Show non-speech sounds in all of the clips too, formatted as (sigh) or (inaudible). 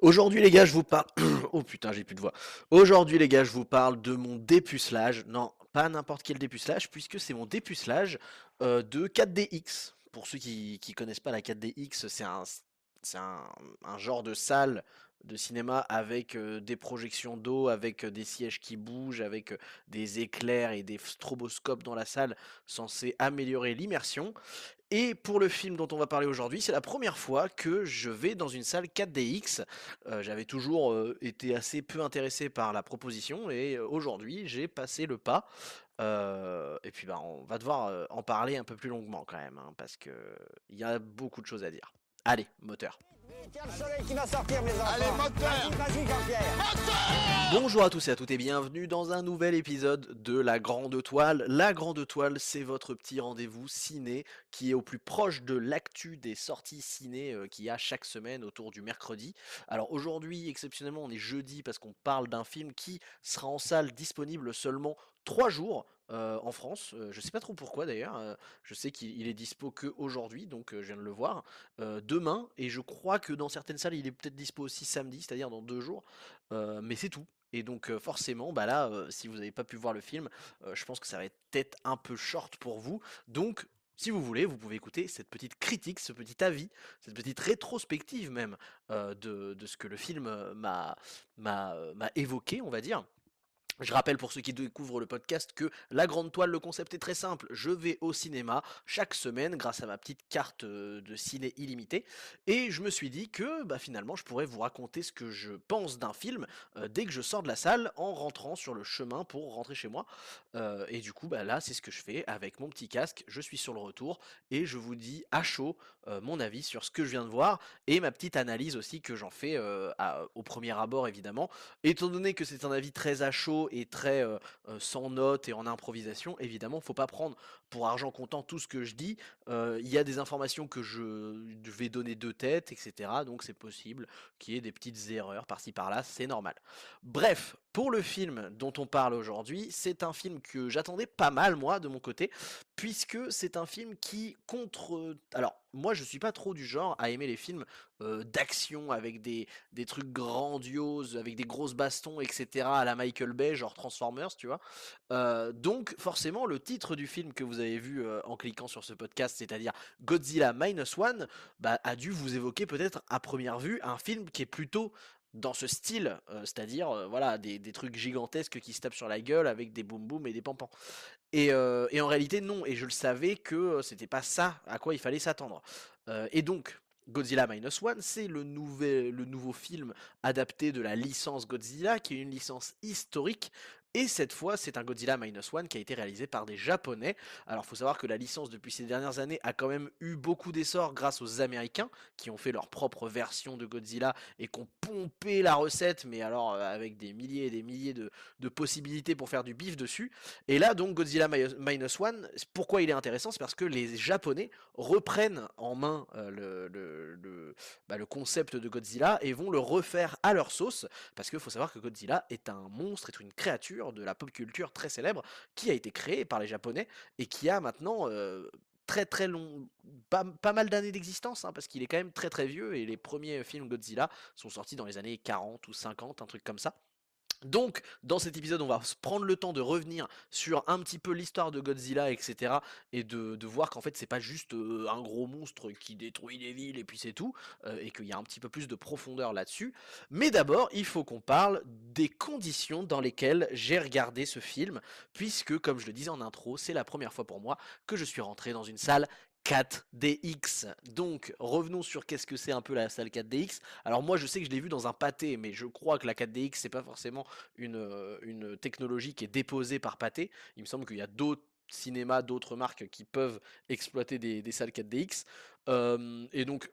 Aujourd'hui les gars, je vous parle... (clears throat) oh putain, j'ai plus de voix. Aujourd'hui les gars, je vous parle de mon dépucelage. Non, pas n'importe quel dépucelage, puisque c'est mon dépucelage euh, de 4DX. Pour ceux qui, qui connaissent pas la 4DX, c'est un, un, un genre de salle de cinéma avec des projections d'eau, avec des sièges qui bougent, avec des éclairs et des stroboscopes dans la salle censés améliorer l'immersion. Et pour le film dont on va parler aujourd'hui, c'est la première fois que je vais dans une salle 4DX. Euh, J'avais toujours été assez peu intéressé par la proposition et aujourd'hui j'ai passé le pas. Euh, et puis bah, on va devoir en parler un peu plus longuement quand même, hein, parce que il y a beaucoup de choses à dire. Allez, moteur. Tiens le soleil qui va sortir, mes enfants. Allez, moteur Vas-y, vas-y, Jean-Pierre. Bonjour à tous et à toutes et bienvenue dans un nouvel épisode de La Grande Toile. La Grande Toile, c'est votre petit rendez-vous ciné qui est au plus proche de l'actu des sorties ciné euh, qu'il y a chaque semaine autour du mercredi. Alors aujourd'hui, exceptionnellement, on est jeudi parce qu'on parle d'un film qui sera en salle disponible seulement 3 jours. en France, Euh, je sais pas trop pourquoi d'ailleurs. je sais qu'il il est dispo que aujourd'hui, donc je viens de le voir demain, et je crois que dans certaines salles, il est peut-être dispo aussi samedi, c'est-à-dire dans deux jours. Mais c'est tout. Et donc forcément, bah là, si vous n'avez pas pu voir le film, je pense que ça va être peut-être un peu short pour vous. Donc, si vous voulez, vous pouvez écouter cette petite critique, ce petit avis, cette petite rétrospective même de, ce que le film m'a évoqué, on va dire. Je rappelle pour ceux qui découvrent le podcast que la grande toile, le concept est très simple. Je vais au cinéma chaque semaine grâce à ma petite carte euh, de ciné illimitée. Et je me suis dit que bah, finalement je pourrais vous raconter ce que je pense d'un film euh, dès que je sors de la salle en rentrant sur le chemin pour rentrer chez moi. Euh, et du coup bah, là c'est ce que je fais avec mon petit casque. Je suis sur le retour et je vous dis à chaud mon avis sur ce que je viens de voir et ma petite analyse aussi que j'en fais au premier abord évidemment. Étant donné que c'est un avis très à chaud et très sans notes et en improvisation, évidemment, faut pas prendre pour argent comptant tout ce que je dis. Il y a des informations que je vais donner de tête, etc. Donc c'est possible qu'il y ait des petites erreurs par-ci par-là, c'est normal. Bref, pour le film dont on parle aujourd'hui, c'est un film que j'attendais pas mal moi de mon côté, puisque c'est un film qui contre... Alors moi je suis pas trop du genre à aimer les films euh, d'action avec des, des trucs grandioses, avec des grosses bastons, etc. à la Michael Bay, genre Transformers, tu vois. Euh, donc forcément le titre du film que vous avez vu euh, en cliquant sur ce podcast, c'est-à-dire Godzilla Minus One, bah, a dû vous évoquer peut-être à première vue un film qui est plutôt dans ce style, euh, c'est-à-dire euh, voilà des, trucs gigantesques qui se tapent sur la gueule avec des boum boum et des pampans. Et, euh, et en réalité non, et je le savais que c'était pas ça à quoi il fallait s'attendre. Et donc Godzilla Minus One, c'est le, le nouveau film adapté de la licence Godzilla, qui est une licence historique. Et cette fois, c'est un Godzilla Minus One qui a été réalisé par des Japonais. Alors, faut savoir que la licence, depuis ces dernières années, a quand même eu beaucoup d'essor grâce aux Américains, qui ont fait leur propre version de Godzilla et qui ont pompé la recette, mais alors euh, avec des milliers et des milliers de, possibilités pour faire du bif dessus. Et là, donc, Godzilla Mi- Minus One, pourquoi il est intéressant? C'est parce que les Japonais reprennent en main euh, le- bah, le concept de Godzilla et vont le refaire à leur sauce. Parce qu'il faut savoir que Godzilla est un monstre, est une créature de la pop culture très célèbre qui a été créée par les Japonais et qui a maintenant très très long, pas, pas mal d'années d'existence, hein, parce qu'il est quand même très très vieux et les premiers films Godzilla sont sortis dans les années 40 ou 50, un truc comme ça. Donc, dans cet épisode, on va prendre le temps de revenir sur un petit peu l'histoire de Godzilla, etc. Et de, voir qu'en fait, c'est pas juste un gros monstre qui détruit les villes et puis c'est tout, et qu'il y a un petit peu plus de profondeur là-dessus. Mais d'abord, il faut qu'on parle des conditions dans lesquelles j'ai regardé ce film, puisque, comme je le disais en intro, c'est la première fois pour moi que je suis rentré dans une salle 4DX. Donc, revenons sur qu'est-ce que c'est un peu la salle 4DX. Alors moi, je sais que je l'ai vu dans un pâté, mais je crois que la 4DX, c'est pas forcément une, euh, une technologie qui est déposée par pâté. Il me semble qu'il y a d'autres cinémas, d'autres marques qui peuvent exploiter des, salles 4DX. Euh, et donc,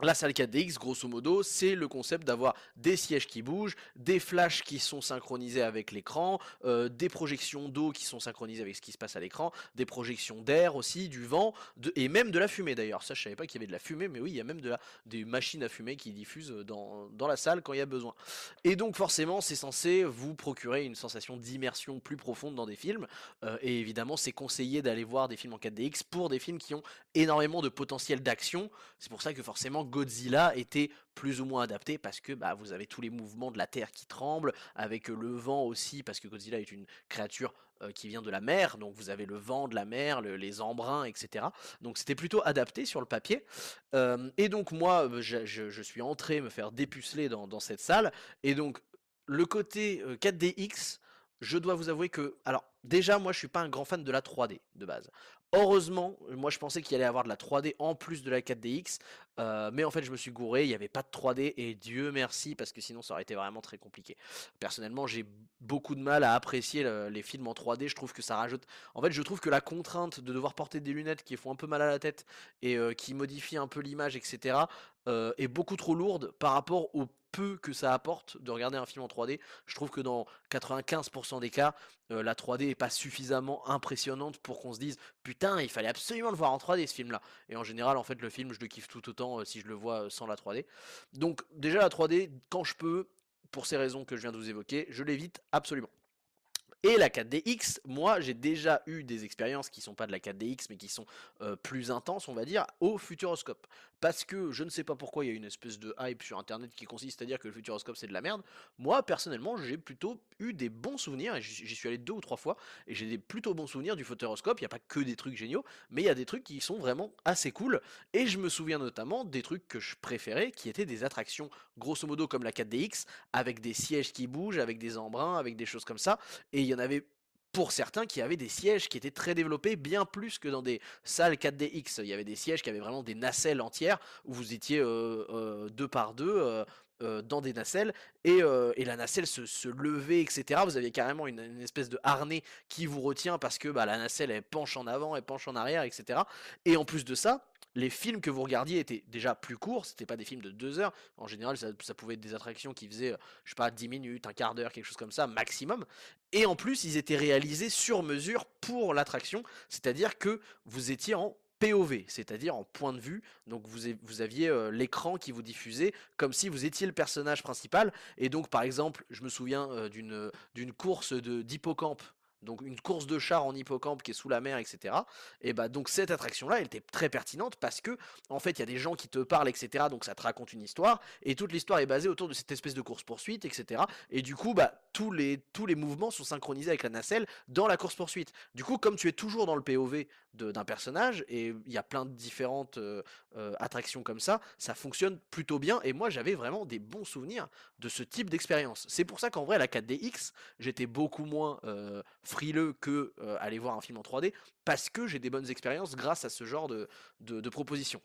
la salle 4DX, grosso modo, c'est le concept d'avoir des sièges qui bougent, des flashs qui sont synchronisés avec l'écran, euh, des projections d'eau qui sont synchronisées avec ce qui se passe à l'écran, des projections d'air aussi, du vent, et même de la fumée d'ailleurs. Ça, je savais pas qu'il y avait de la fumée, mais oui, il y a même des machines à fumer qui diffusent dans, dans la salle quand il y a besoin. Et donc, forcément, c'est censé vous procurer une sensation d'immersion plus profonde dans des films. Euh, et évidemment, c'est conseillé d'aller voir des films en 4DX pour des films qui ont énormément de potentiel d'action. C'est pour ça que forcément Godzilla était plus ou moins adapté parce que bah, vous avez tous les mouvements de la Terre qui tremblent, avec le vent aussi, parce que Godzilla est une créature qui vient de la mer, donc vous avez le vent de la mer, les embruns, etc. Donc c'était plutôt adapté sur le papier. et donc moi, je, suis entré me faire dépuceler dans, cette salle, et donc le côté 4DX, je dois vous avouer que, alors déjà moi je suis pas un grand fan de la 3D de base. Heureusement, moi je pensais qu'il allait avoir de la 3D en plus de la 4DX, euh, mais en fait je me suis gouré, il n'y avait pas de 3D et Dieu merci parce que sinon ça aurait été vraiment très compliqué. Personnellement j'ai beaucoup de mal à apprécier les films en 3D, je trouve que ça rajoute... En fait je trouve que la contrainte de devoir porter des lunettes qui font un peu mal à la tête et euh, qui modifient un peu l'image, etc. Euh, est beaucoup trop lourde par rapport au peu que ça apporte de regarder un film en 3D. Je trouve que dans 95% des cas, la 3D est pas suffisamment impressionnante pour qu'on se dise putain, il fallait absolument le voir en 3D ce film-là. Et en général, en fait, le film, je le kiffe tout autant euh, si je le vois euh, sans la 3D. Donc déjà la 3D, quand je peux, pour ces raisons que je viens de vous évoquer, je l'évite absolument. Et la 4DX, moi j'ai déjà eu des expériences qui sont pas de la 4DX mais qui sont plus intenses on va dire au Futuroscope parce que je ne sais pas pourquoi il y a une espèce de hype sur internet qui consiste à dire que le futuroscope c'est de la merde. Moi personnellement j'ai plutôt eu des bons souvenirs, j'y suis allé deux ou trois fois, et j'ai des plutôt bons souvenirs du futuroscope, il n'y a pas que des trucs géniaux, mais il y a des trucs qui sont vraiment assez cool, et je me souviens notamment des trucs que je préférais, qui étaient des attractions grosso modo comme la 4DX, avec des sièges qui bougent, avec des embruns, avec des choses comme ça, et il y en avait pour certains qui avaient des sièges qui étaient très développés, bien plus que dans des salles 4DX. Il y avait des sièges qui avaient vraiment des nacelles entières, où vous étiez euh, euh, deux par deux euh, dans des nacelles, et, la nacelle se, levait, etc. Vous aviez carrément une, espèce de harnais qui vous retient parce que bah, la nacelle, elle penche en avant, elle penche en arrière, etc. Et en plus de ça, les films que vous regardiez étaient déjà plus courts, c'était pas des films de deux heures. En général, ça, pouvait être des attractions qui faisaient, je sais pas, 10 minutes, un quart d'heure, quelque chose comme ça, maximum. Et en plus, ils étaient réalisés sur mesure pour l'attraction, c'est-à-dire que vous étiez en POV, c'est-à-dire en point de vue. Donc vous, aviez euh, l'écran qui vous diffusait comme si vous étiez le personnage principal. Et donc par exemple, je me souviens euh, d'une course d'hippocampe donc une course de char en hippocampe qui est sous la mer, etc. Et bah donc cette attraction-là, elle était très pertinente parce que en fait il y a des gens qui te parlent, etc. Donc ça te raconte une histoire et toute l'histoire est basée autour de cette espèce de course poursuite, etc. Et du coup bah tous les tous les mouvements sont synchronisés avec la nacelle dans la course poursuite. Du coup comme tu es toujours dans le POV d'un personnage et il y a plein de différentes euh, euh, attractions comme ça, ça fonctionne plutôt bien et moi j'avais vraiment des bons souvenirs de ce type d'expérience. C'est pour ça qu'en vrai la 4DX j'étais beaucoup moins euh, frileux que aller voir un film en 3D parce que j'ai des bonnes expériences grâce à ce genre de, de propositions.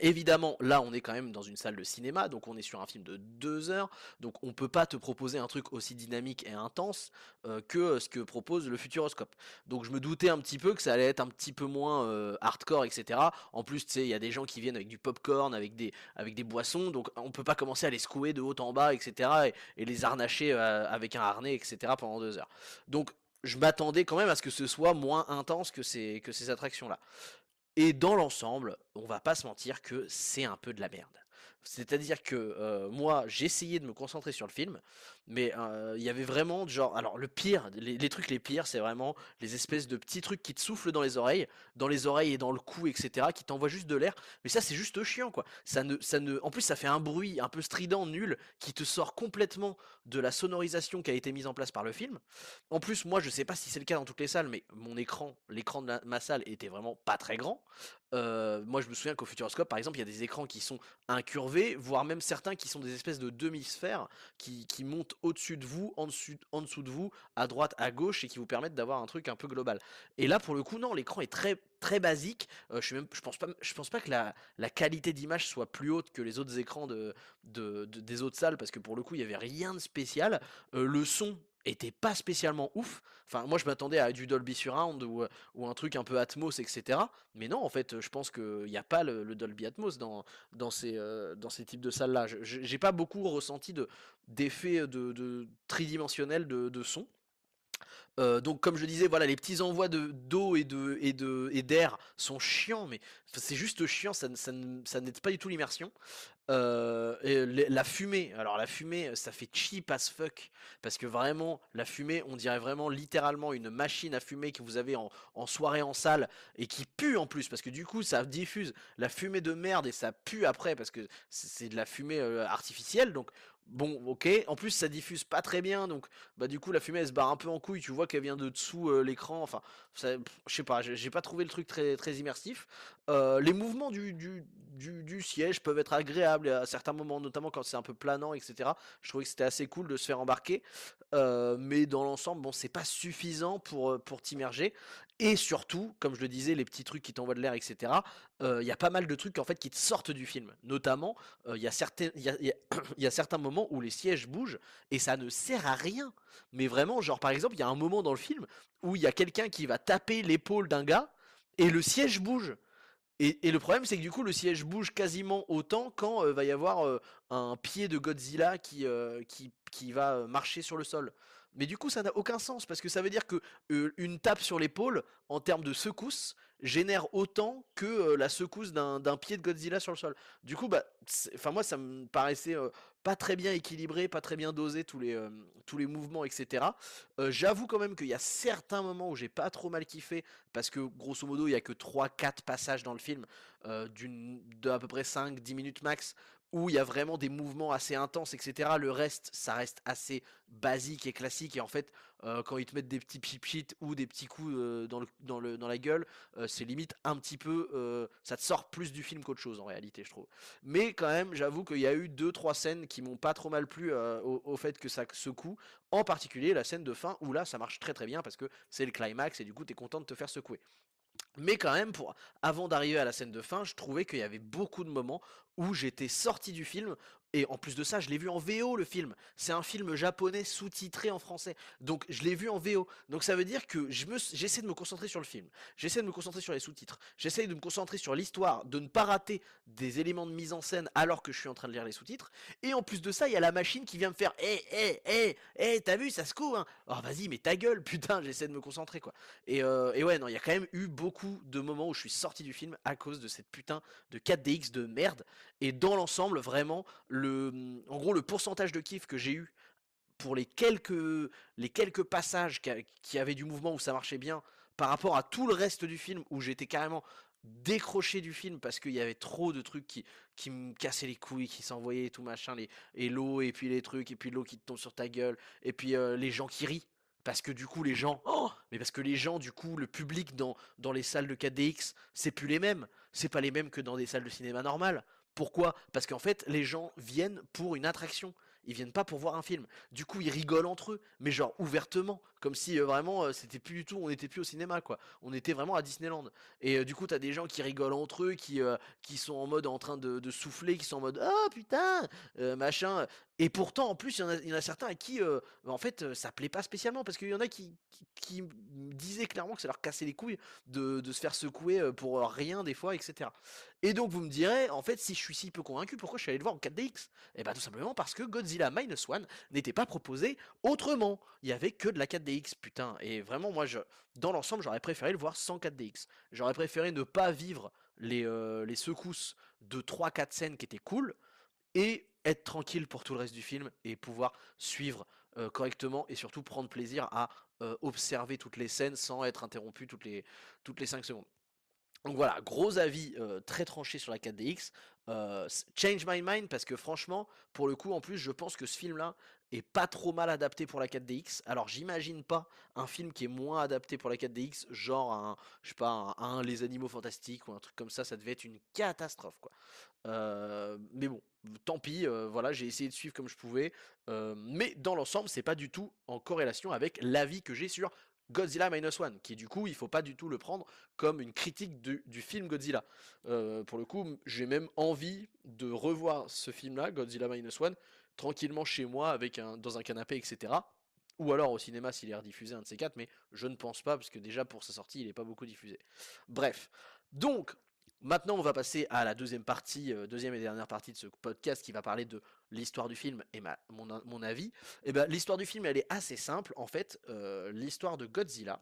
Évidemment, là, on est quand même dans une salle de cinéma, donc on est sur un film de deux heures, donc on peut pas te proposer un truc aussi dynamique et intense euh, que ce que propose le Futuroscope. Donc je me doutais un petit peu que ça allait être un petit peu moins euh, hardcore, etc. En plus, tu il y a des gens qui viennent avec du popcorn, avec des, avec des boissons, donc on peut pas commencer à les secouer de haut en bas, etc. et, les harnacher euh, avec un harnais, etc. pendant deux heures. Donc je m'attendais quand même à ce que ce soit moins intense que ces, que ces attractions-là. Et dans l'ensemble, on va pas se mentir que c'est un peu de la merde. C'est-à-dire que euh, moi, j'ai essayé de me concentrer sur le film, mais euh, il y avait vraiment genre, alors le pire, les, trucs les pires, c'est vraiment les espèces de petits trucs qui te soufflent dans les oreilles, dans les oreilles et dans le cou, etc., qui t'envoient juste de l'air. Mais ça, c'est juste chiant, quoi. Ça ne, ça ne, en plus, ça fait un bruit un peu strident, nul, qui te sort complètement de la sonorisation qui a été mise en place par le film. En plus, moi, je sais pas si c'est le cas dans toutes les salles, mais mon écran, l'écran de ma salle était vraiment pas très grand. Euh, moi, je me souviens qu'au Futuroscope, par exemple, il y a des écrans qui sont incurvés, voire même certains qui sont des espèces de demi-sphères qui, montent au-dessus de vous, en dessous, de vous, à droite, à gauche, et qui vous permettent d'avoir un truc un peu global. Et là, pour le coup, non, l'écran est très basique. Euh, je, je pense pas, que la, qualité d'image soit plus haute que les autres écrans de, des autres salles parce que pour le coup il y avait rien de spécial. Euh, le son était pas spécialement ouf. Enfin, moi je m'attendais à du Dolby Surround ou, un truc un peu Atmos, etc. Mais non, en fait, je pense qu'il n'y a pas le, Dolby Atmos dans, ces, types de salles-là. J'ai pas beaucoup ressenti d'effets de, de, tridimensionnels de, son. Donc comme je disais, les petits envois de d'eau et d'air sont chiants, mais c'est juste chiant, ça, ça, n'aide pas du tout l'immersion. Euh, la fumée, alors la fumée, ça fait cheap as fuck, parce que vraiment, la fumée, on dirait vraiment littéralement une machine à fumer que vous avez en, en soirée en salle, et qui pue en plus, parce que du coup, ça diffuse la fumée de merde, et ça pue après, parce que c'est c'est de la fumée euh, artificielle, donc bon, ok, en plus ça diffuse pas très bien, donc bah du coup la fumée elle se barre un peu en couille, tu vois qu'elle vient de dessous euh, l'écran, enfin, je sais pas, j'ai pas trouvé le truc très, très immersif. Euh, les mouvements du, du, du, siège peuvent être agréables à certains moments, notamment quand c'est un peu planant, etc. Je trouvais que c'était assez cool de se faire embarquer. Euh, mais dans l'ensemble, bon, c'est pas suffisant pour, pour t'immerger. Et surtout, comme je le disais, les petits trucs qui t'envoient de l'air, etc. Il y a pas mal de trucs en fait qui te sortent du film. Notamment, euh, il y, a certains- moments où les sièges bougent et ça ne sert à rien. Mais vraiment, genre par exemple, il y a un moment dans le film où il y a quelqu'un qui va taper l'épaule d'un gars et le siège bouge. Et, le problème, c'est que du coup, le siège bouge quasiment autant quand euh, va y avoir euh, un pied de Godzilla qui, euh, va euh, marcher sur le sol. Mais du coup, ça n'a aucun sens parce que ça veut dire que euh, une tape sur l'épaule, en termes de secousse, génère autant que euh, la secousse d'un pied de Godzilla sur le sol. Du coup, bah, enfin moi, ça me paraissait euh, pas très bien équilibré, pas très bien dosé tous les tous les mouvements, etc. J'avoue quand même qu'il y a certains moments où j'ai pas trop mal kiffé parce que grosso modo il y a que trois quatre passages dans le film d'une de à peu près 5-10 minutes max où il y a vraiment des mouvements assez intenses etc le reste ça reste assez basique et classique et en fait euh, quand ils te mettent des petits pip ou des petits coups euh, dans, la gueule euh, c'est limite un petit peu ça te sort plus du film qu'autre chose en réalité je trouve. Mais quand même j'avoue qu'il y a eu deux trois scènes qui m'ont pas trop mal plu au, au fait que ça secoue. En particulier la scène de fin où là ça marche très très bien parce que c'est le climax et du coup t'es content de te faire secouer. Mais quand même, pour, avant d'arriver à la scène de fin, je trouvais qu'il y avait beaucoup de moments où j'étais sorti du film. Et en plus de ça, je l'ai vu en VO le film. C'est un film japonais sous-titré en français. Donc je l'ai vu en VO. Donc ça veut dire que j'essaie de me concentrer sur le film. J'essaie de me concentrer sur les sous-titres. J'essaie de me concentrer sur l'histoire, de ne pas rater des éléments de mise en scène alors que je suis en train de lire les sous-titres. Et en plus de ça, il y a la machine qui vient me faire Eh, eh, eh, eh, t'as vu, ça se court, hein Oh vas-y, mais ta gueule, putain, j'essaie de me concentrer quoi. Et, euh, et ouais, non, il y a quand même eu beaucoup de moments où je suis sorti du film à cause de cette putain de 4DX de merde. Et dans l'ensemble, vraiment, le, en gros, le pourcentage de kiff que j'ai eu pour les quelques, les quelques passages qui, avaient du mouvement où ça marchait bien, par rapport à tout le reste du film où j'étais carrément décroché du film parce qu'il y avait trop de trucs qui, qui me cassaient les couilles, qui s'envoyaient tout machin, les, et l'eau, et puis les trucs, et puis l'eau qui te tombe sur ta gueule, et puis euh, les gens qui rient. Parce que du coup, les gens. Oh Mais parce que les gens, du coup, le public dans, dans les salles de 4DX, c'est plus les mêmes. C'est pas les mêmes que dans des salles de cinéma normales. Pourquoi? Parce qu'en fait, les gens viennent pour une attraction. Ils viennent pas pour voir un film. Du coup, ils rigolent entre eux, mais genre ouvertement, comme si euh, vraiment euh, c'était plus du tout, on n'était plus au cinéma quoi. On était vraiment à Disneyland. Et euh, du coup, t'as des gens qui rigolent entre eux, qui sont en mode en train de, souffler, qui sont en mode oh putain, machin. Et pourtant, en plus, il y, en a- certains à qui, bah, en fait, ça plaît pas spécialement parce qu'il y en a qui, disaient clairement que ça leur cassait les couilles de, se faire secouer pour rien des fois, etc. Et donc vous me direz, en fait, si je suis si peu convaincu, pourquoi je suis allé le voir en 4DX Eh ben tout simplement parce que Godzilla Minus One n'était pas proposé autrement. Il y avait que de la 4DX, putain. Et vraiment, moi, je, dans l'ensemble, j'aurais préféré le voir sans 4DX. J'aurais préféré ne pas vivre les, les secousses de 3-4 scènes qui étaient cool et être tranquille pour tout le reste du film et pouvoir suivre euh, correctement et surtout prendre plaisir à euh, observer toutes les scènes sans être interrompu toutes les, toutes les 5 secondes. Donc voilà, gros avis euh, très tranché sur la 4DX. Euh, s- change my mind parce que franchement, pour le coup, en plus, je pense que ce film-là est pas trop mal adapté pour la 4DX. Alors j'imagine pas un film qui est moins adapté pour la 4DX, genre un, je sais pas, un, Les Animaux Fantastiques ou un truc comme ça, ça devait être une catastrophe quoi. Mais bon, tant pis, euh, voilà, j'ai essayé de suivre comme je pouvais. euh, mais dans l'ensemble, c'est pas du tout en corrélation avec l'avis que j'ai sur Godzilla Minus One, qui du coup, il faut pas du tout le prendre comme une critique du, film Godzilla. Euh, pour le coup, j'ai même envie de revoir ce film-là, Godzilla Minus One, tranquillement chez moi, avec un, dans un canapé, etc. Ou alors au cinéma s'il est rediffusé, un de ces quatre, mais je ne pense pas, parce que déjà pour sa sortie, il n'est pas beaucoup diffusé. Bref. Donc, maintenant on va passer à la deuxième partie, euh, deuxième et dernière partie de ce podcast qui va parler de l'histoire du film et mon, avis. Et ben, l'histoire du film, elle est assez simple. En fait, euh, l'histoire de Godzilla,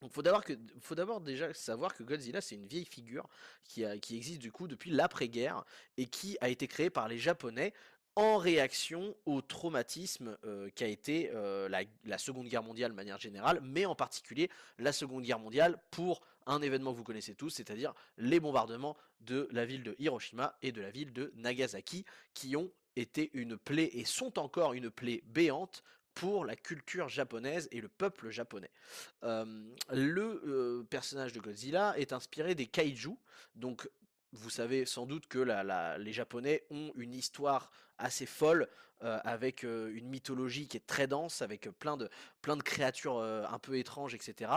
Donc faut d'abord déjà savoir que Godzilla c'est une vieille figure qui existe du coup depuis l'après-guerre et qui a été créée par les Japonais en réaction au traumatisme euh, qu'a été euh, la, la Seconde Guerre mondiale de manière générale, mais en particulier la Seconde Guerre mondiale pour un événement que vous connaissez tous, c'est-à-dire les bombardements de la ville de Hiroshima et de la ville de Nagasaki, qui ont été une plaie et sont encore une plaie béante pour la culture japonaise et le peuple japonais. Euh, le euh, personnage de Godzilla est inspiré des kaiju, donc vous savez sans doute que la- la- les Japonais ont une histoire assez folle euh, avec euh, une mythologie qui est très dense, avec euh, plein de, plein de créatures un peu étranges, etc.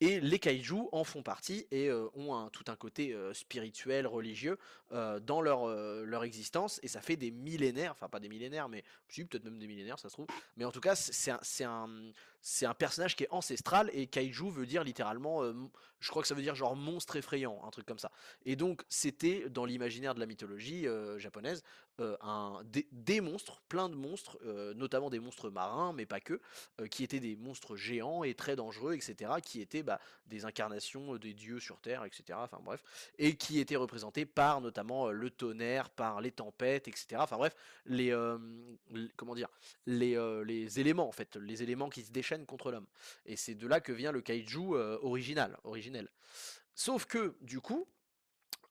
Et les kaiju en font partie et ont tout un côté spirituel, religieux dans leur, leur existence. Et ça fait des millénaires, enfin pas des millénaires, mais peut-être même des millénaires, ça se trouve. Mais en tout cas, c'est un, c'est un personnage qui est ancestral et kaiju veut dire littéralement, euh, je crois que ça veut dire genre monstre effrayant, un truc comme ça. Et donc c'était dans l'imaginaire de la mythologie euh, japonaise euh, un, des, monstres, plein de monstres, euh, notamment des monstres marins, mais pas que, euh, qui étaient des monstres géants et très dangereux, etc., qui étaient bah, des incarnations des dieux sur Terre, etc., enfin bref, et qui étaient représentés par notamment le tonnerre, par les tempêtes, etc., enfin bref, les, euh, l- comment dire, les, les éléments, en fait, les éléments qui se déchaînent contre l'homme. Et c'est de là que vient le kaiju original, originel. Sauf que, du coup,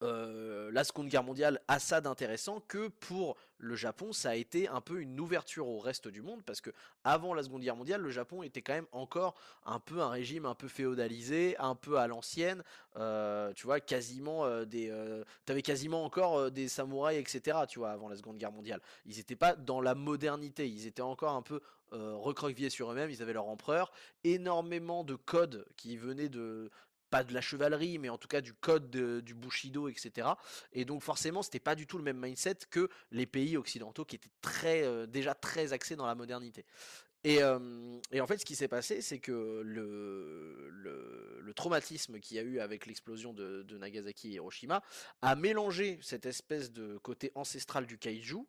euh, la Seconde Guerre mondiale a ça d'intéressant que pour le Japon, ça a été un peu une ouverture au reste du monde parce que avant la Seconde Guerre mondiale, le Japon était quand même encore un peu un régime un peu féodalisé, un peu à l'ancienne. euh, tu vois, quasiment euh, des, euh, t'avais quasiment encore des samouraïs, etc. Tu vois, avant la Seconde Guerre mondiale, ils n'étaient pas dans la modernité, ils étaient encore un peu recroquevillés sur eux-mêmes. Ils avaient leur empereur, énormément de codes qui venaient de pas de la chevalerie, mais en tout cas du code de- du Bushido, etc. Et donc forcément, c'était pas du tout le même mindset que les pays occidentaux qui étaient très, euh, déjà très axés dans la modernité. Et, euh, et en fait, ce qui s'est passé, c'est que le, traumatisme qu'il y a eu avec l'explosion de Nagasaki et Hiroshima a mélangé cette espèce de côté ancestral du kaiju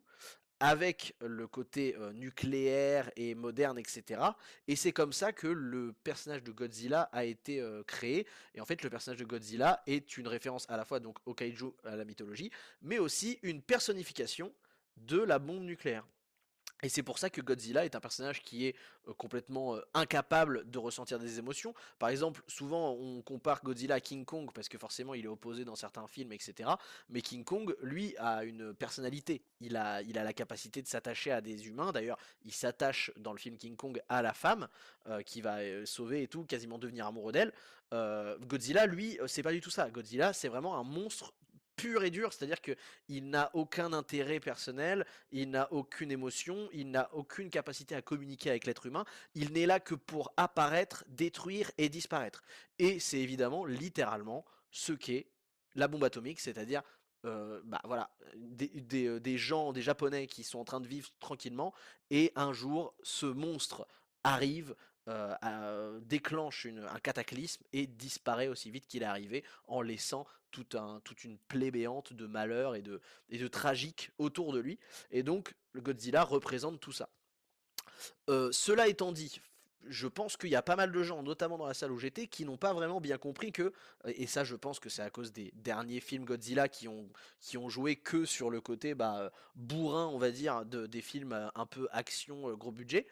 avec le côté euh, nucléaire et moderne, etc. Et c'est comme ça que le personnage de Godzilla a été euh, créé. Et en fait, le personnage de Godzilla est une référence à la fois au kaiju, à la mythologie, mais aussi une personnification de la bombe nucléaire. Et c'est pour ça que Godzilla est un personnage qui est euh, complètement euh, incapable de ressentir des émotions. Par exemple, souvent on compare Godzilla à King Kong parce que forcément il est opposé dans certains films, etc. Mais King Kong, lui, a une personnalité. Il a, il a la capacité de s'attacher à des humains. D'ailleurs, il s'attache dans le film King Kong à la femme euh, qui va sauver et tout, quasiment devenir amoureux d'elle. Godzilla, lui, c'est pas du tout ça. Godzilla, c'est vraiment un monstre pur et dur, c'est-à-dire que il n'a aucun intérêt personnel, il n'a aucune émotion, il n'a aucune capacité à communiquer avec l'être humain, il n'est là que pour apparaître, détruire et disparaître. Et c'est évidemment, littéralement, ce qu'est la bombe atomique, c'est-à-dire euh, bah voilà, euh, des gens, des Japonais qui sont en train de vivre tranquillement, et un jour, ce monstre arrive, euh, à- déclenche un cataclysme et disparaît aussi vite qu'il est arrivé, en laissant toute une plaie béante de malheur et de, et de tragique autour de lui. Et donc, le Godzilla représente tout ça. Euh, cela étant dit, je pense qu'il y a pas mal de gens, notamment dans la salle où j'étais, qui n'ont pas vraiment bien compris que, et ça je pense que c'est à cause des derniers films Godzilla qui ont, qui ont joué que sur le côté bah, euh, bourrin, on va dire, de, des films euh, un peu action, euh, gros budget,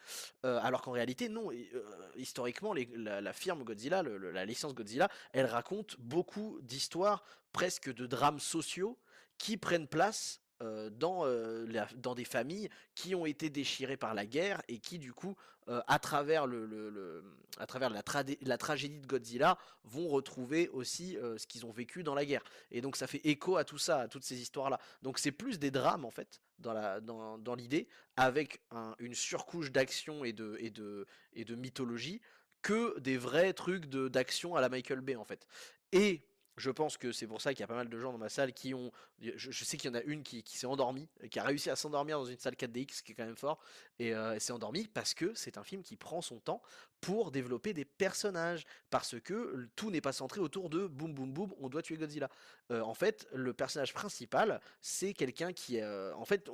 euh, alors qu'en réalité non, euh, historiquement la, firme Godzilla, la licence Godzilla, elle raconte beaucoup d'histoires, presque de drames sociaux, qui prennent place euh, dans, euh, dans des familles qui ont été déchirées par la guerre et qui du coup euh, à travers le, le- à travers la, tradé- la tragédie de Godzilla vont retrouver aussi euh, ce qu'ils ont vécu dans la guerre. Et donc ça fait écho à tout ça à toutes ces histoires là donc c'est plus des drames en fait dans la dans, dans l'idée avec un- une surcouche d'action et de et de et de mythologie que des vrais trucs d'action à la Michael Bay en fait. Et je pense que c'est pour ça qu'il y a pas mal de gens dans ma salle qui ont. Je, sais qu'il y en a une qui, s'est endormie, qui a réussi à s'endormir dans une salle 4DX, ce qui est quand même fort. Et euh, s'est endormie parce que c'est un film qui prend son temps pour développer des personnages. Parce que tout n'est pas centré autour de boum boum boum, on doit tuer Godzilla. Euh, en fait, le personnage principal, c'est quelqu'un qui. euh, en fait,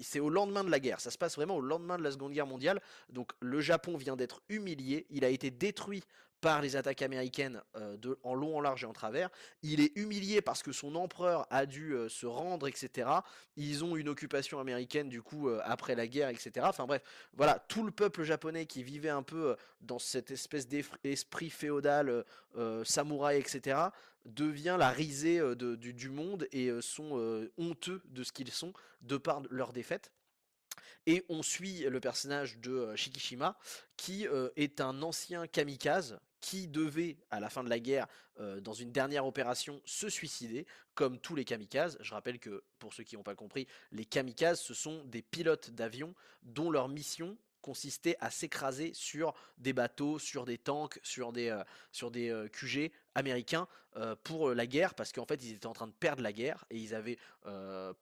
c'est au lendemain de la guerre. Ça se passe vraiment au lendemain de la Seconde Guerre mondiale. Donc le Japon vient d'être humilié, il a été détruit par les attaques américaines de, en long, en large et en travers. Il est humilié parce que son empereur a dû se rendre, etc. Ils ont une occupation américaine du coup après la guerre, etc. Enfin bref, voilà, tout le peuple japonais qui vivait un peu dans cette espèce d'esprit féodal, samouraï, etc., devient la risée du, monde et sont honteux de ce qu'ils sont de par leur défaite. Et on suit le personnage de Shikishima, qui est un ancien kamikaze qui devait, à la fin de la guerre, dans une dernière opération, se suicider, comme tous les kamikazes. Je rappelle que, pour ceux qui n'ont pas compris, les kamikazes, ce sont des pilotes d'avion dont leur mission consistait à s'écraser sur des bateaux, sur des tanks, sur des, sur des QG américains pour la guerre, parce qu'en fait ils étaient en train de perdre la guerre et ils avaient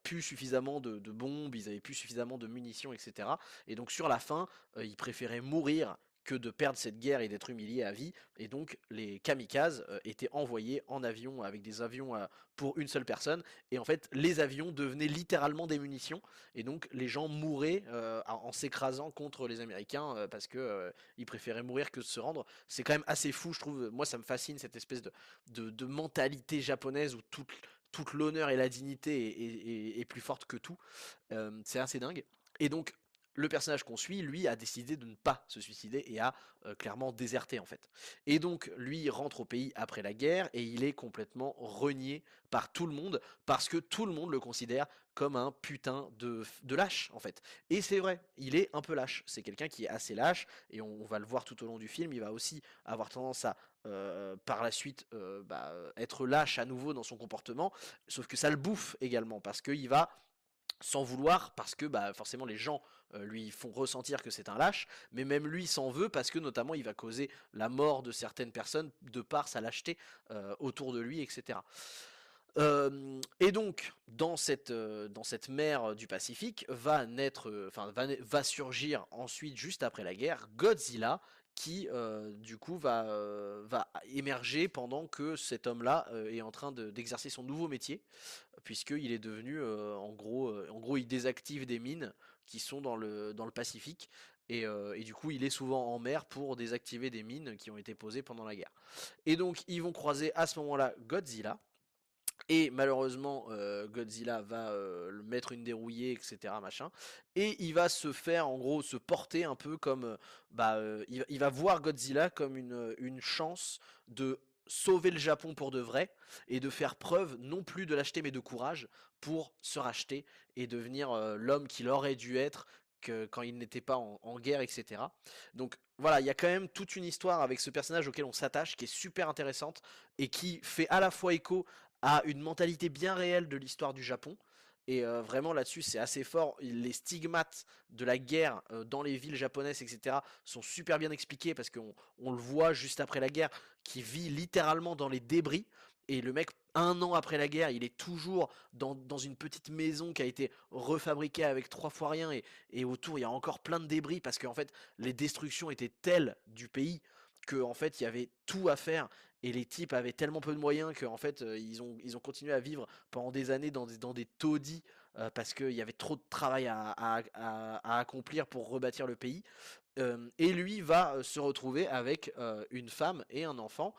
plus suffisamment de, de, bombes, ils avaient plus suffisamment de munitions, etc. Et donc sur la fin, ils préféraient mourir que de perdre cette guerre et d'être humilié à vie. Et donc les kamikazes euh, étaient envoyés en avion avec des avions euh, pour une seule personne. Et en fait, les avions devenaient littéralement des munitions. Et donc les gens mouraient euh, en s'écrasant contre les Américains parce que ils préféraient mourir que de se rendre. C'est quand même assez fou, je trouve. Moi, ça me fascine cette espèce de, de, mentalité japonaise où toute, toute l'honneur et la dignité est plus forte que tout. c'est assez dingue. Et donc le personnage qu'on suit, lui, a décidé de ne pas se suicider et a euh, clairement déserté en fait. Et donc, lui rentre au pays après la guerre et il est complètement renié par tout le monde parce que tout le monde le considère comme un putain de, lâche en fait. Et c'est vrai, il est un peu lâche. C'est quelqu'un qui est assez lâche et on, va le voir tout au long du film. Il va aussi avoir tendance à euh, par la suite euh, bah, être lâche à nouveau dans son comportement, sauf que ça le bouffe également parce qu'il va sans vouloir parce que bah, forcément les gens lui font ressentir que c'est un lâche, mais même lui s'en veut parce que notamment il va causer la mort de certaines personnes de par sa lâcheté euh, autour de lui, etc. Euh, et donc, dans cette, dans cette mer du Pacifique, va naître, enfin, va, va, surgir ensuite, juste après la guerre, Godzilla, qui du coup va, va émerger pendant que cet homme-là est en train d'exercer son nouveau métier, puisqu'il est devenu, en, gros, en gros, il désactive des mines qui sont dans le, dans le Pacifique, et, et, du coup, il est souvent en mer pour désactiver des mines qui ont été posées pendant la guerre. Et donc, ils vont croiser à ce moment-là Godzilla, et malheureusement, euh, Godzilla va euh, mettre une dérouillée, etc. Machin. Et il va se faire, en gros, se porter un peu comme. Euh, bah, il, va voir Godzilla comme une, une chance de sauver le Japon pour de vrai et de faire preuve non plus de lâcheté mais de courage pour se racheter et devenir l'homme qu'il aurait dû être quand il n'était pas en, guerre, etc. Donc voilà, il y a quand même toute une histoire avec ce personnage auquel on s'attache qui est super intéressante et qui fait à la fois écho a une mentalité bien réelle de l'histoire du Japon. Et euh, vraiment là-dessus, c'est assez fort. Les stigmates de la guerre euh, dans les villes japonaises, etc., sont super bien expliqués parce qu'on on le voit juste après la guerre, qui vit littéralement dans les débris. Et le mec, un an après la guerre, il est toujours dans, dans une petite maison qui a été refabriquée avec trois fois rien. Et, et autour, il y a encore plein de débris parce qu'en fait, les destructions étaient telles du pays qu'en en fait, il y avait tout à faire et les types avaient tellement peu de moyens qu'en fait euh, ils ont, continué à vivre pendant des années dans des taudis euh, parce qu'il y avait trop de travail à, accomplir pour rebâtir le pays. Euh, et lui va se retrouver avec une femme et un enfant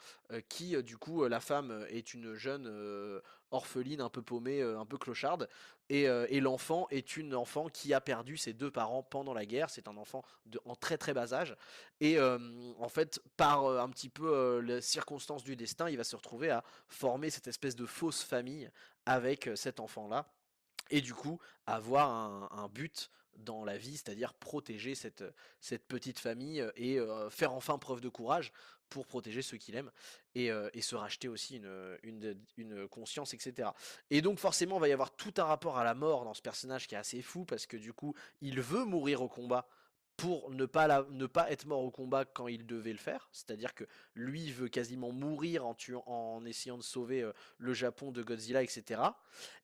qui du coup la femme est une jeune orpheline un peu paumée, un peu clocharde et, l'enfant est une enfant qui a perdu ses deux parents pendant la guerre. C'est un enfant en très très bas âge et en fait par un petit peu les circonstances du destin, il va se retrouver à former cette espèce de fausse famille avec cet enfant là et du coup avoir un, but dans la vie, c'est-à-dire protéger cette, cette petite famille et faire enfin preuve de courage pour protéger ceux qu'il aime et, se racheter aussi une, conscience, etc. Et donc forcément, il va y avoir tout un rapport à la mort dans ce personnage qui est assez fou parce que du coup, il veut mourir au combat pour ne pas, ne pas être mort au combat quand il devait le faire. C'est-à-dire que lui veut quasiment mourir en, en essayant de sauver euh, le Japon de Godzilla, etc.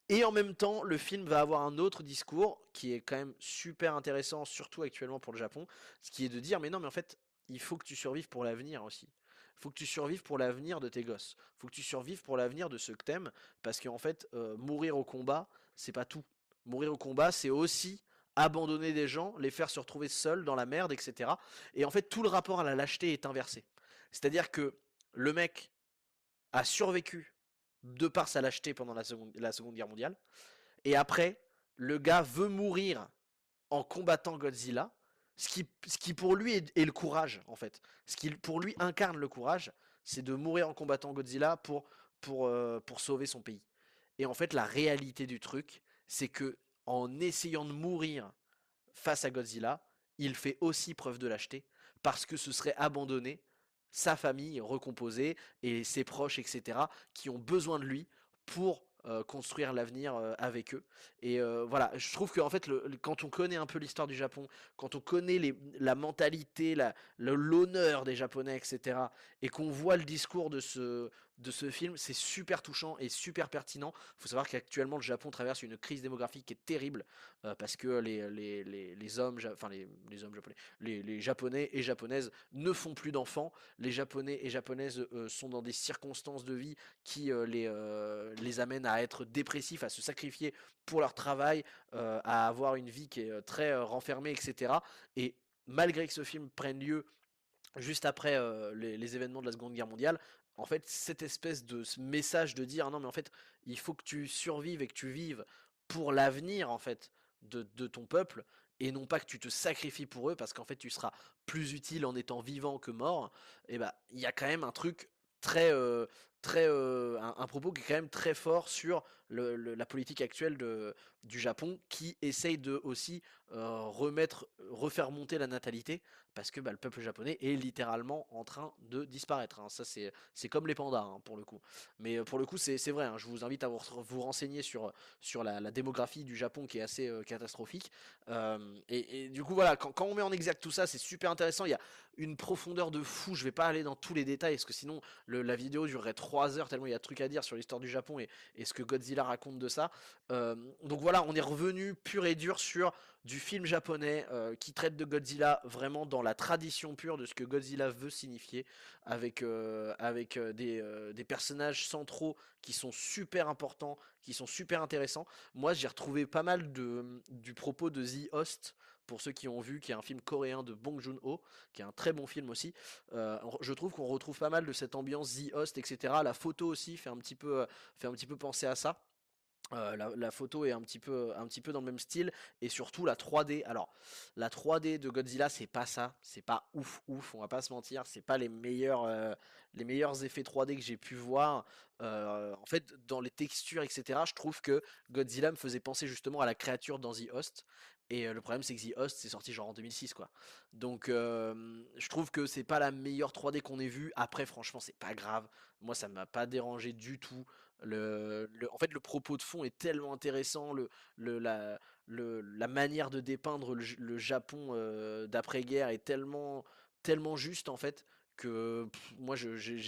Et en même temps, le film va avoir un autre discours qui est quand même super intéressant, surtout actuellement pour le Japon, ce qui est de dire, mais non, mais en fait, il faut que tu survives pour l'avenir aussi. Il faut que tu survives pour l'avenir de tes gosses. Il faut que tu survives pour l'avenir de ceux que t'aimes, parce qu'en fait, euh, mourir au combat, c'est pas tout. Mourir au combat, c'est aussi abandonner des gens, les faire se retrouver seuls dans la merde, etc. Et en fait, tout le rapport à la lâcheté est inversé. C'est-à-dire que le mec a survécu de par sa lâcheté pendant la seconde, Guerre mondiale. Et après, le gars veut mourir en combattant Godzilla, ce qui, pour lui est, le courage, en fait. Ce qui pour lui incarne le courage, c'est de mourir en combattant Godzilla pour, pour, euh, pour sauver son pays. Et en fait, la réalité du truc, c'est que en essayant de mourir face à Godzilla, il fait aussi preuve de lâcheté, parce que ce serait abandonner sa famille recomposée et ses proches, etc., qui ont besoin de lui pour euh, construire l'avenir euh, avec eux. Et euh, voilà, je trouve que en fait, quand on connaît un peu l'histoire du Japon, quand on connaît la mentalité, l'honneur des Japonais, etc., et qu'on voit le discours de ce, de ce film, c'est super touchant et super pertinent. Il faut savoir qu'actuellement, le Japon traverse une crise démographique qui est terrible euh, parce que les, les, les, les hommes, enfin les, hommes japonais, les, Japonais et Japonaises ne font plus d'enfants. Les Japonais et Japonaises euh, sont dans des circonstances de vie qui euh, les, les amènent à être dépressifs, à se sacrifier pour leur travail, à avoir une vie qui est très renfermée, etc. Et malgré que ce film prenne lieu juste après les événements de la Seconde Guerre mondiale, en fait, cette espèce de message de dire non, mais en fait, il faut que tu survives et que tu vives pour l'avenir, en fait, de, de ton peuple, et non pas que tu te sacrifies pour eux, parce qu'en fait, tu seras plus utile en étant vivant que mort, et bah, il y a quand même un truc très, euh, très, un, propos qui est quand même très fort sur la politique actuelle du Japon, qui essaye de aussi remettre, refaire monter la natalité, parce que bah, le peuple japonais est littéralement en train de disparaître. hein. Ça, c'est, c'est comme les pandas, hein, pour le coup. Mais pour le coup, c'est, vrai. hein. Je vous invite à vous, vous renseigner sur, sur la, démographie du Japon qui est assez catastrophique. Et, du coup, voilà, quand, on met en exact tout ça, c'est super intéressant. Il y a une profondeur de fou. Je vais pas aller dans tous les détails, parce que sinon, la vidéo durerait 3 heures, tellement il y a de trucs à dire sur l'histoire du Japon et, ce que Godzilla raconte de ça. Euh, donc voilà, on est revenu pur et dur sur du film japonais euh, qui traite de Godzilla vraiment dans la tradition pure de ce que Godzilla veut signifier, avec, euh, avec des, des personnages centraux qui sont super importants, qui sont super intéressants. Moi, j'ai retrouvé pas mal de, du propos de The Host, pour ceux qui ont vu, qui est un film coréen de Bong Joon-ho, qui est un très bon film aussi. Euh, je trouve qu'on retrouve pas mal de cette ambiance The Host, etc. La photo aussi fait un petit peu, euh, fait un petit peu penser à ça. Euh, la, photo est un petit peu un petit peu dans le même style et surtout la 3D. Alors la 3D de Godzilla c'est pas ça, c'est pas ouf ouf, on va pas se mentir, c'est pas les meilleurs les meilleurs effets 3D que j'ai pu voir. En fait dans les textures etc. Je trouve que Godzilla me faisait penser justement à la créature dans The Host. Et le problème c'est que The Host c'est sorti genre en 2006 quoi. Donc je trouve que c'est pas la meilleure 3D qu'on ait vue. Après franchement c'est pas grave. Moi ça m'a pas dérangé du tout. Le, en fait, le propos de fond est tellement intéressant, le, le- la, le- la manière de dépeindre le, Japon d'après-guerre est tellement, tellement juste en fait que moi,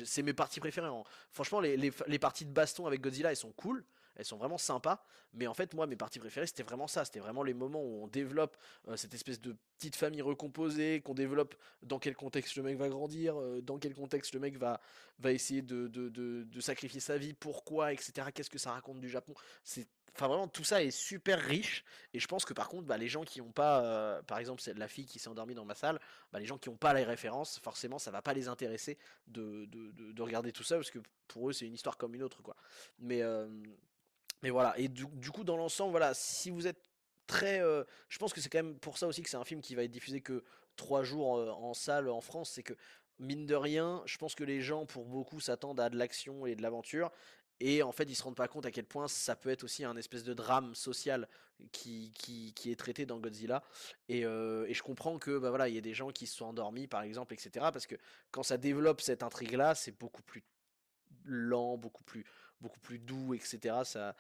c'est mes parties préférées. Franchement, les, les, les parties de baston avec Godzilla, elles sont cool, elles sont vraiment sympas. Mais en fait, moi, mes parties préférées, c'était vraiment ça. C'était vraiment les moments où on développe euh, cette espèce de petite famille recomposée, qu'on développe dans quel contexte le mec va grandir, euh, dans quel contexte le mec va, va essayer de, de, de, sacrifier sa vie, pourquoi, etc. Qu'est-ce que ça raconte du Japon C'est, enfin vraiment tout ça est super riche. Et je pense que par contre, bah, les gens qui n'ont pas, euh, par exemple, c'est la fille qui s'est endormie dans ma salle, bah, les gens qui n'ont pas les références, forcément, ça va pas les intéresser de, de, de, de regarder tout ça parce que pour eux, c'est une histoire comme une autre, quoi. Mais mais voilà. Et du, coup, dans l'ensemble, voilà, si vous êtes très, euh, je pense que c'est quand même pour ça aussi que c'est un film qui va être diffusé que trois jours euh, en salle en France, c'est que mine de rien, je pense que les gens, pour beaucoup, s'attendent à de l'action et de l'aventure. Et en fait, ils se rendent pas compte à quel point ça peut être aussi un espèce de drame social qui, qui, est traité dans Godzilla. Et, euh, je comprends que bah voilà, il y a des gens qui se sont endormis, par exemple, etc. Parce que quand ça développe cette intrigue-là, c'est beaucoup plus lent, beaucoup plus, beaucoup plus doux, etc. Ça,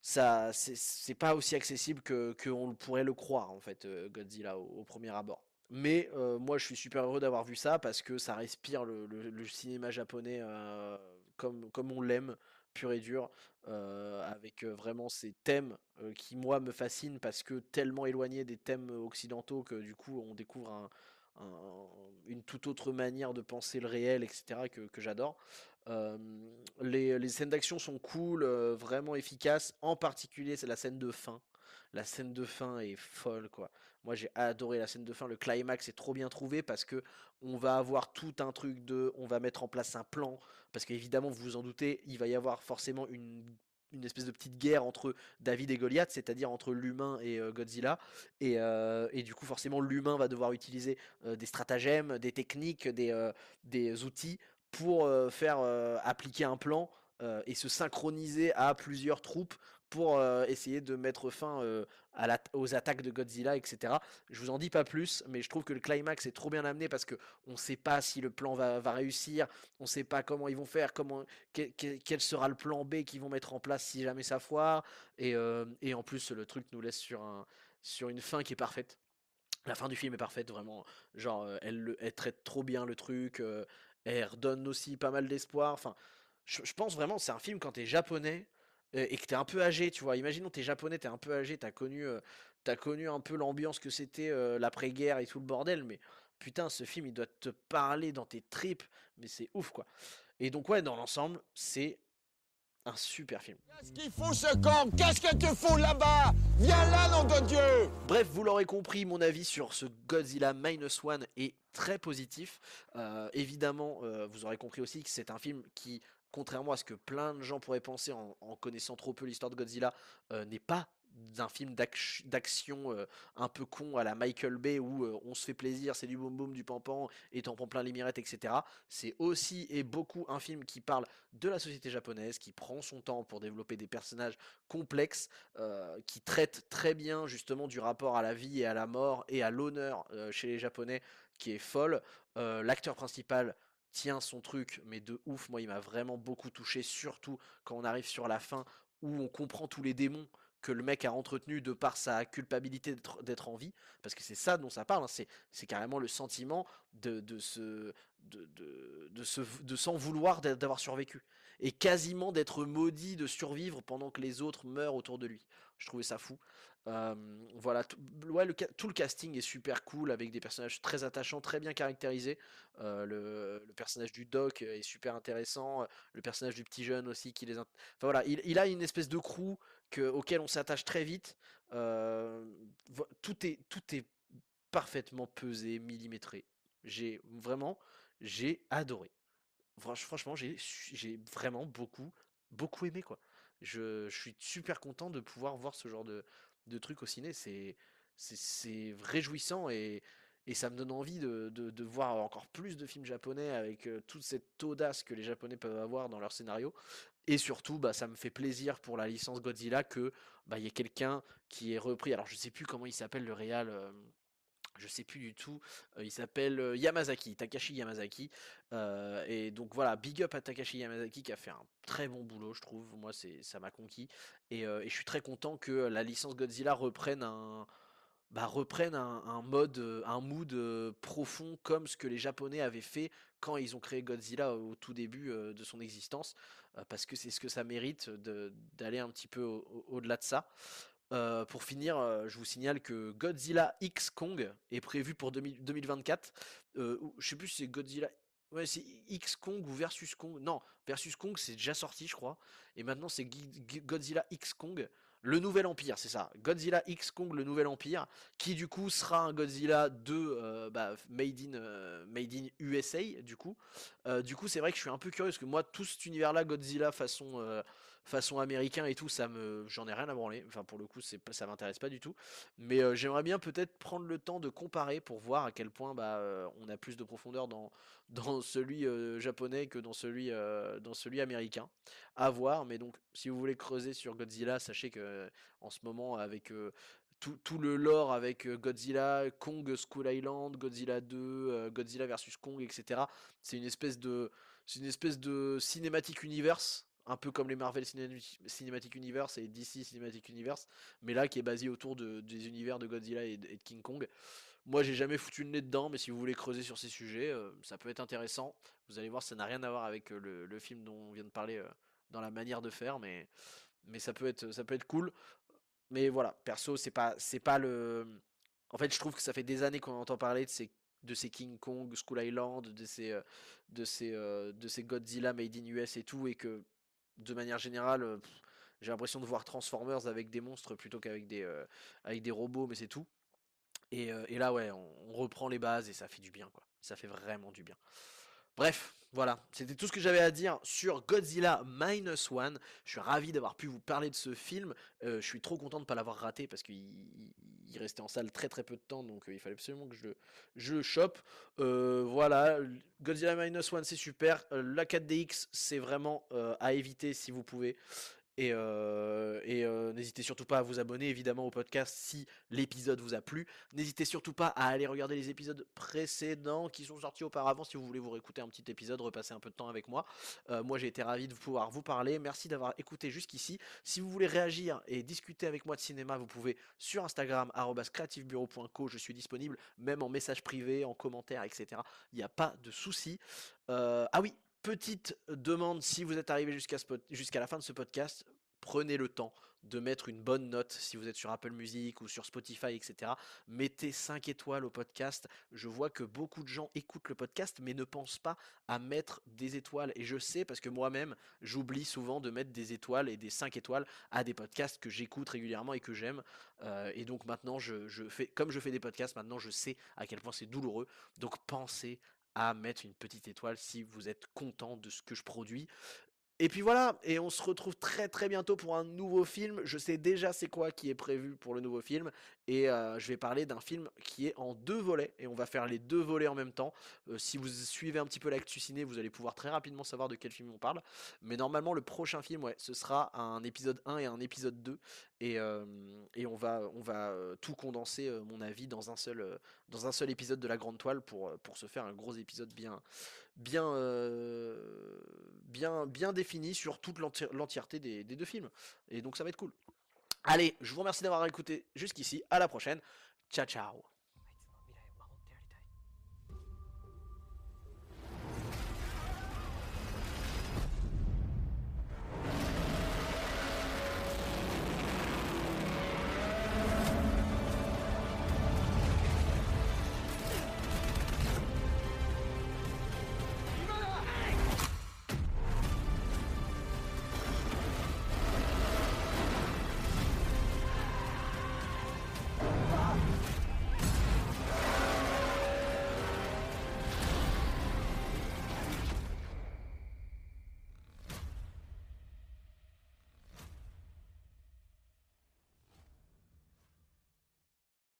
ça, c'est pas aussi accessible que qu'on pourrait le croire en fait, euh, Godzilla au, premier abord. Mais euh, moi, je suis super heureux d'avoir vu ça parce que ça respire le, cinéma japonais euh, comme comme on l'aime, pur et dur, avec vraiment ces thèmes qui moi me fascinent parce que tellement éloignés des thèmes occidentaux que du coup on découvre un- un- une toute autre manière de penser le réel, etc. que j'adore. Euh, les, les scènes d'action sont cool, euh, vraiment efficaces. En particulier, c'est la scène de fin. La scène de fin est folle, quoi. Moi, j'ai adoré la scène de fin. Le climax est trop bien trouvé parce que on va avoir tout un truc de, on va mettre en place un plan parce qu'évidemment, vous vous en doutez, il va y avoir forcément une une espèce de petite guerre entre David et Goliath, c'est-à-dire entre l'humain et euh, Godzilla. Et, et, du coup, forcément, l'humain va devoir utiliser des stratagèmes, des techniques, des, des outils pour faire appliquer un plan et se synchroniser à plusieurs troupes pour essayer de mettre fin aux attaques de Godzilla, etc. Je vous en dis pas plus, mais je trouve que le climax est trop bien amené parce que on sait pas si le plan va, réussir, on sait pas comment ils vont faire, comment quel, sera le plan B qu'ils vont mettre en place si jamais ça foire, et, en plus le truc nous laisse sur un sur une fin qui est parfaite. La fin du film est parfaite, vraiment. Genre, elle traite trop bien le truc, elle redonne aussi pas mal d'espoir. Enfin, je, pense vraiment, c'est un film quand t'es japonais et que t'es un peu âgé, tu vois. Imaginons t'es japonais, t'es un peu âgé, t'as connu, as connu un peu l'ambiance que c'était l'après-guerre et tout le bordel, mais putain, ce film il doit te parler dans tes tripes, mais c'est ouf quoi. Et donc ouais, dans l'ensemble, c'est un super film. Qu'est-ce qu'il fout ce camp Qu'est-ce que tu fous là-bas? Viens là, nom de Dieu Bref, vous l'aurez compris, mon avis sur ce Godzilla Minus One est très positif. évidemment, vous aurez compris aussi que c'est un film qui contrairement à ce que plein de gens pourraient penser en, connaissant trop peu l'histoire de Godzilla, euh, n'est pas d'un film d'action euh, un peu con à la Michael Bay où euh, on se fait plaisir, c'est du boum boum, du pampan et t'en prends plein les mirettes, etc. C'est aussi et beaucoup un film qui parle de la société japonaise, qui prend son temps pour développer des personnages complexes, qui traite très bien justement du rapport à la vie et à la mort et à l'honneur chez les Japonais qui est folle. L'acteur principal tient son truc, mais de ouf, moi il m'a vraiment beaucoup touché, surtout quand on arrive sur la fin où on comprend tous les démons que le mec a entretenu de par sa culpabilité d'être en vie, parce que c'est ça dont ça parle, hein. c'est carrément le sentiment de, de, se, de, de, de s'en vouloir d'avoir survécu, et quasiment d'être maudit de survivre pendant que les autres meurent autour de lui. Je trouvais ça fou voilà, tout le casting est super cool avec des personnages très attachants, très bien caractérisés. le, personnage du doc est super intéressant, le personnage du petit jeune aussi qui les. Enfin voilà, il, a une espèce de crew que, auquel on s'attache très vite. tout est tout est parfaitement pesé, millimétré. J'ai vraiment, j'ai adoré. Franchement, j'ai vraiment beaucoup beaucoup aimé quoi. Je, suis super content de pouvoir voir ce genre de, de trucs au ciné, c'est c'est réjouissant et, ça me donne envie de, de, voir encore plus de films japonais avec toute cette audace que les japonais peuvent avoir dans leur scénario. Et surtout, bah, ça me fait plaisir pour la licence Godzilla que bah, y ait quelqu'un qui est repris. Alors je sais plus comment il s'appelle le réal je sais plus du tout. il s'appelle Yamazaki, Takashi Yamazaki. et donc voilà, big up à Takashi Yamazaki qui a fait un très bon boulot, je trouve. Moi, ça m'a conquis. Et, je suis très content que la licence Godzilla reprenne un, bah, un, mode, un mood profond comme ce que les Japonais avaient fait quand ils ont créé Godzilla au tout début de son existence, parce que c'est ce que ça mérite d'aller un petit peu au-delà de ça pour finir, je vous signale que Godzilla X Kong est prévu pour 2024. je sais plus si c'est Godzilla. Ouais, c'est X Kong ou Versus Kong. Non, Versus Kong c'est déjà sorti, je crois. Et maintenant c'est Godzilla X Kong. Le Nouvel Empire, c'est ça. Godzilla X Kong, le Nouvel Empire, qui du coup sera un Godzilla 2 bah, made, in, made in USA, du coup. du coup, c'est vrai que je suis un peu curieux, parce que moi, tout cet univers-là, Godzilla façon façon américain et tout, ça me, j'en ai rien à branler. Enfin, pour le coup, c'est, ça m'intéresse pas du tout. Mais euh, j'aimerais bien peut-être prendre le temps de comparer pour voir à quel point bah, euh, on a plus de profondeur dans, (laughs) dans celui euh, japonais que dans celui, dans celui américain. À voir. Mais donc, si vous voulez creuser sur Godzilla, sachez que en ce moment, avec tout, tout, le lore avec Godzilla, Kong School Island, Godzilla 2, Godzilla versus Kong, etc. C'est une espèce de, c'est une espèce de cinématique universe un peu comme les Marvel Cinematic Universe et DC Cinematic Universe, mais là qui est basé autour de, des univers de Godzilla et de, King Kong. Moi, j'ai jamais foutu le nez dedans, mais si vous voulez creuser sur ces sujets, euh, ça peut être intéressant. Vous allez voir, ça n'a rien à voir avec euh, le, film dont on vient de parler euh, dans la manière de faire, mais, ça peut être, cool. Mais voilà, perso, c'est pas, pas le. En fait, je trouve que ça fait des années qu'on entend parler de ces King Kong, School Island, de ces, de ces, de ces Godzilla made in US et tout, et que de manière générale, J'ai l'impression de voir Transformers avec des monstres plutôt qu'avec des, des robots, mais c'est tout. Et, là, ouais, on, reprend les bases et ça fait du bien, quoi. Ça fait vraiment du bien. Bref, voilà, c'était tout ce que j'avais à dire sur Godzilla Minus One. Je suis ravi d'avoir pu vous parler de ce film. je suis trop content de ne pas l'avoir raté parce qu'il restait en salle très très peu de temps, donc il fallait absolument que je, le chope. voilà, Godzilla Minus One c'est super. la 4DX c'est vraiment à éviter si vous pouvez. Et, euh, euh, n'hésitez surtout pas à vous abonner évidemment au podcast si l'épisode vous a plu. N'hésitez surtout pas à aller regarder les épisodes précédents qui sont sortis auparavant si vous voulez vous réécouter un petit épisode, repasser un peu de temps avec moi. Euh, moi j'ai été ravi de pouvoir vous parler. Merci d'avoir écouté jusqu'ici. Si vous voulez réagir et discuter avec moi de cinéma, vous pouvez sur Instagram creativebureau.co. Je suis disponible même en message privé, en commentaire, etc. Il n'y a pas de souci. ah oui, Petite demande, si vous êtes arrivé jusqu'à la fin de ce podcast, prenez le temps de mettre une bonne note si vous êtes sur Apple Music ou sur Spotify, etc. Mettez 5 étoiles au podcast. Je vois que beaucoup de gens écoutent le podcast mais ne pensent pas à mettre des étoiles. Et je sais parce que moi-même, j'oublie souvent de mettre des étoiles et des 5 étoiles à des podcasts que j'écoute régulièrement et que j'aime. Et donc maintenant, je, je, fais, comme je fais des podcasts, maintenant je sais à quel point c'est douloureux. Donc pensez à mettre une petite étoile si vous êtes content de ce que je produis. Et puis voilà, et on se retrouve très très bientôt pour un nouveau film. Je sais déjà c'est quoi qui est prévu pour le nouveau film. Et euh, je vais parler d'un film qui est en deux volets. Et on va faire les deux volets en même temps. Euh, si vous suivez un petit peu l'actu ciné, vous allez pouvoir très rapidement savoir de quel film on parle. Mais normalement, le prochain film, ouais, ce sera un épisode 1 et un épisode 2. Et, euh, et on va, on va tout condenser, mon avis, dans un, seul, dans un seul épisode de la Grande Toile pour, pour se faire un gros épisode bien, bien, euh, bien, bien défini sur toute l'entièreté des, des deux films. Et donc ça va être cool. Allez, je vous remercie d'avoir écouté jusqu'ici. À la prochaine. Ciao, ciao.